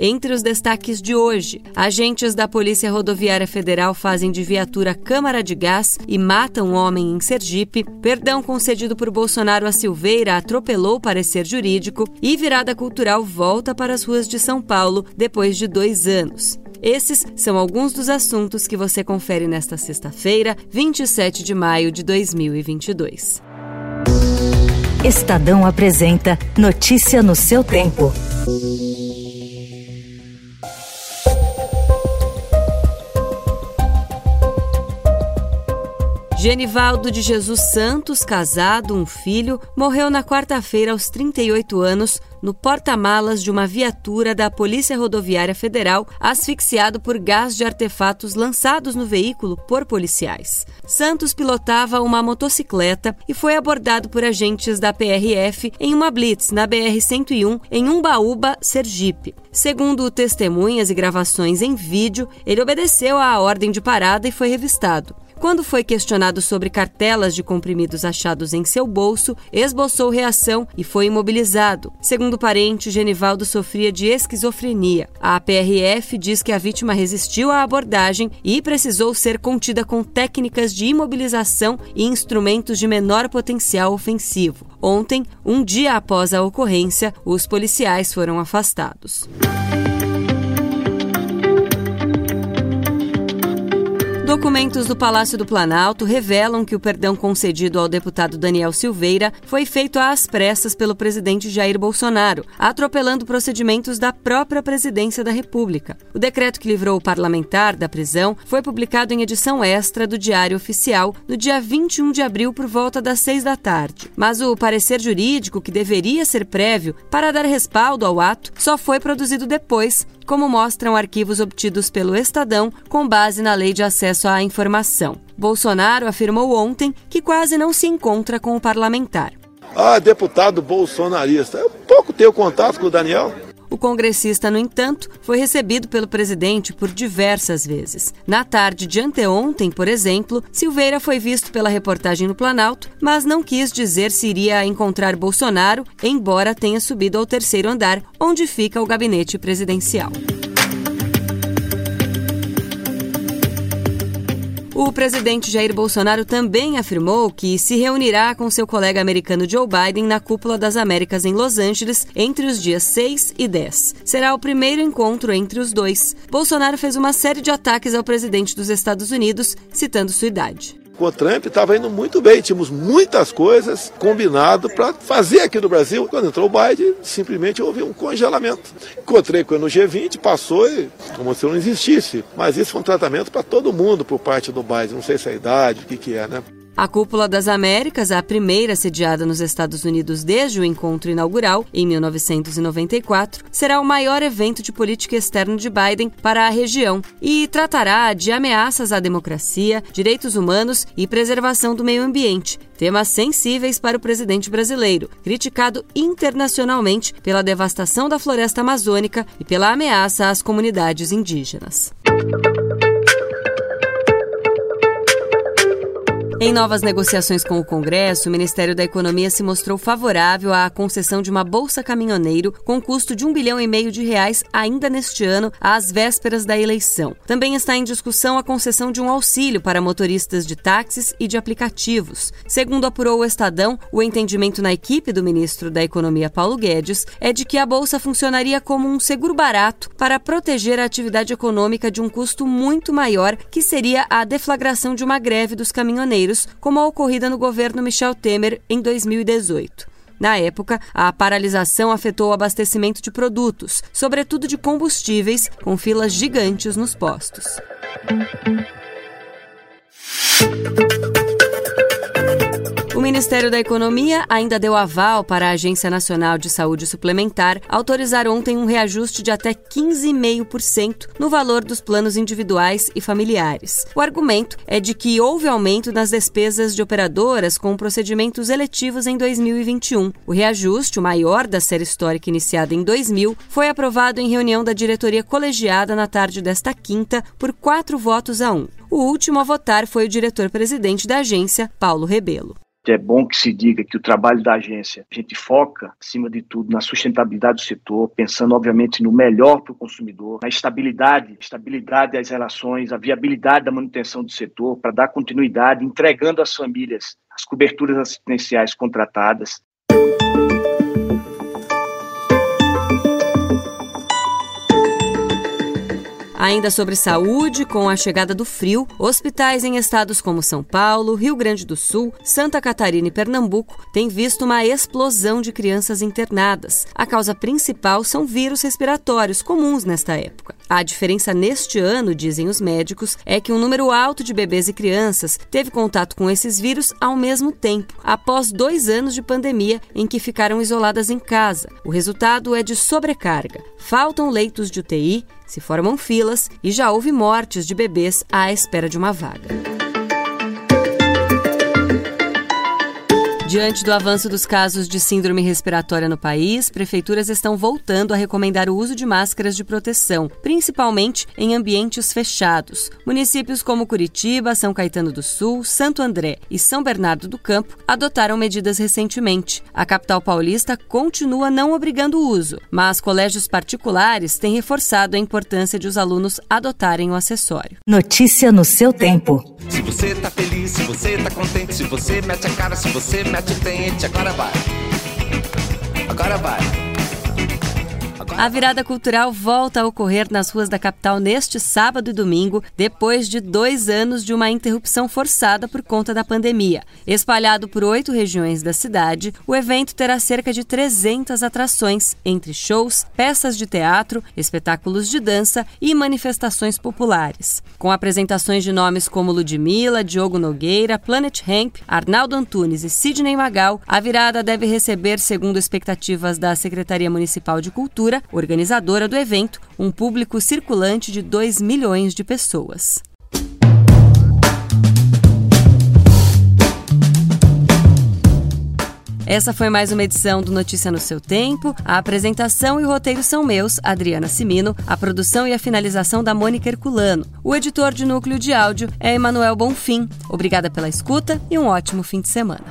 Entre os destaques de hoje, agentes da Polícia Rodoviária Federal fazem de viatura câmara de gás e matam um homem em Sergipe, perdão concedido por Bolsonaro a Silveira atropelou parecer jurídico e virada cultural volta para as ruas de São Paulo depois de dois anos. Esses são alguns dos assuntos que você confere nesta sexta-feira, 27 de maio de 2022. Estadão apresenta Notícia no seu tempo. Genivaldo de Jesus Santos, casado, um filho, morreu na quarta-feira aos 38 anos no porta-malas de uma viatura da Polícia Rodoviária Federal, asfixiado por gás de artefatos lançados no veículo por policiais. Santos pilotava uma motocicleta e foi abordado por agentes da PRF em uma blitz na BR-101 em Umbaúba, Sergipe. Segundo testemunhas e gravações em vídeo, ele obedeceu à ordem de parada e foi revistado. Quando foi questionado sobre cartelas de comprimidos achados em seu bolso, esboçou reação e foi imobilizado. Segundo parente, Genivaldo sofria de esquizofrenia. A PRF diz que a vítima resistiu à abordagem e precisou ser contida com técnicas de imobilização e instrumentos de menor potencial ofensivo. Ontem, um dia após a ocorrência, os policiais foram afastados. Documentos do Palácio do Planalto revelam que o perdão concedido ao deputado Daniel Silveira foi feito às pressas pelo presidente Jair Bolsonaro, atropelando procedimentos da própria presidência da República. O decreto que livrou o parlamentar da prisão foi publicado em edição extra do Diário Oficial no dia 21 de abril por volta das seis da tarde. Mas o parecer jurídico, que deveria ser prévio para dar respaldo ao ato, só foi produzido depois, como mostram arquivos obtidos pelo Estadão com base na Lei de Acesso à Informação. Bolsonaro afirmou ontem que quase não se encontra com o parlamentar. Ah, deputado bolsonarista. Eu pouco tenho contato com o Daniel. O congressista, no entanto, foi recebido pelo presidente por diversas vezes. Na tarde de anteontem, por exemplo, Silveira foi visto pela reportagem no Planalto, mas não quis dizer se iria encontrar Bolsonaro, embora tenha subido ao terceiro andar, onde fica o gabinete presidencial. O presidente Jair Bolsonaro também afirmou que se reunirá com seu colega americano Joe Biden na Cúpula das Américas em Los Angeles entre os dias 6 e 10. Será o primeiro encontro entre os dois. Bolsonaro fez uma série de ataques ao presidente dos Estados Unidos, citando sua idade com o Trump estava indo muito bem, tínhamos muitas coisas combinado para fazer aqui no Brasil. Quando entrou o Biden, simplesmente houve um congelamento. Encontrei com ele no G20, passou e como se não existisse. Mas isso foi um tratamento para todo mundo por parte do Biden. Não sei se é a idade, o que, que é, né? A Cúpula das Américas, a primeira sediada nos Estados Unidos desde o encontro inaugural, em 1994, será o maior evento de política externa de Biden para a região e tratará de ameaças à democracia, direitos humanos e preservação do meio ambiente, temas sensíveis para o presidente brasileiro, criticado internacionalmente pela devastação da floresta amazônica e pela ameaça às comunidades indígenas. Em novas negociações com o Congresso, o Ministério da Economia se mostrou favorável à concessão de uma bolsa caminhoneiro com custo de um bilhão e meio de reais ainda neste ano, às vésperas da eleição. Também está em discussão a concessão de um auxílio para motoristas de táxis e de aplicativos. Segundo apurou o Estadão, o entendimento na equipe do ministro da Economia Paulo Guedes é de que a bolsa funcionaria como um seguro barato para proteger a atividade econômica de um custo muito maior, que seria a deflagração de uma greve dos caminhoneiros como a ocorrida no governo Michel Temer em 2018. Na época, a paralisação afetou o abastecimento de produtos, sobretudo de combustíveis, com filas gigantes nos postos. Ministério da Economia ainda deu aval para a Agência Nacional de Saúde Suplementar autorizar ontem um reajuste de até 15,5% no valor dos planos individuais e familiares. O argumento é de que houve aumento nas despesas de operadoras com procedimentos eletivos em 2021. O reajuste, o maior da série histórica iniciada em 2000, foi aprovado em reunião da diretoria colegiada na tarde desta quinta por quatro votos a um. O último a votar foi o diretor-presidente da agência, Paulo Rebelo. É bom que se diga que o trabalho da agência, a gente foca, acima de tudo, na sustentabilidade do setor, pensando, obviamente, no melhor para o consumidor, na estabilidade, estabilidade das relações, a viabilidade da manutenção do setor, para dar continuidade, entregando às famílias as coberturas assistenciais contratadas, Ainda sobre saúde, com a chegada do frio, hospitais em estados como São Paulo, Rio Grande do Sul, Santa Catarina e Pernambuco têm visto uma explosão de crianças internadas. A causa principal são vírus respiratórios comuns nesta época. A diferença neste ano, dizem os médicos, é que um número alto de bebês e crianças teve contato com esses vírus ao mesmo tempo, após dois anos de pandemia em que ficaram isoladas em casa. O resultado é de sobrecarga. Faltam leitos de UTI, se formam filas e já houve mortes de bebês à espera de uma vaga. Diante do avanço dos casos de síndrome respiratória no país, prefeituras estão voltando a recomendar o uso de máscaras de proteção, principalmente em ambientes fechados. Municípios como Curitiba, São Caetano do Sul, Santo André e São Bernardo do Campo adotaram medidas recentemente. A capital paulista continua não obrigando o uso, mas colégios particulares têm reforçado a importância de os alunos adotarem o acessório. Notícia no seu tempo. Se você tá feliz, se você tá contente, se você mete a cara, se você mete mete o dente, agora vai. Agora vai. A virada cultural volta a ocorrer nas ruas da capital neste sábado e domingo, depois de dois anos de uma interrupção forçada por conta da pandemia. Espalhado por oito regiões da cidade, o evento terá cerca de 300 atrações, entre shows, peças de teatro, espetáculos de dança e manifestações populares. Com apresentações de nomes como Ludmilla, Diogo Nogueira, Planet Hemp, Arnaldo Antunes e Sidney Magal, a virada deve receber, segundo expectativas da Secretaria Municipal de Cultura, organizadora do evento, um público circulante de 2 milhões de pessoas. Essa foi mais uma edição do Notícia no seu tempo. A apresentação e o roteiro são meus, Adriana Simino, a produção e a finalização da Mônica Herculano. O editor de núcleo de áudio é Emanuel Bonfim. Obrigada pela escuta e um ótimo fim de semana.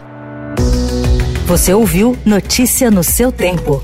Você ouviu Notícia no seu tempo.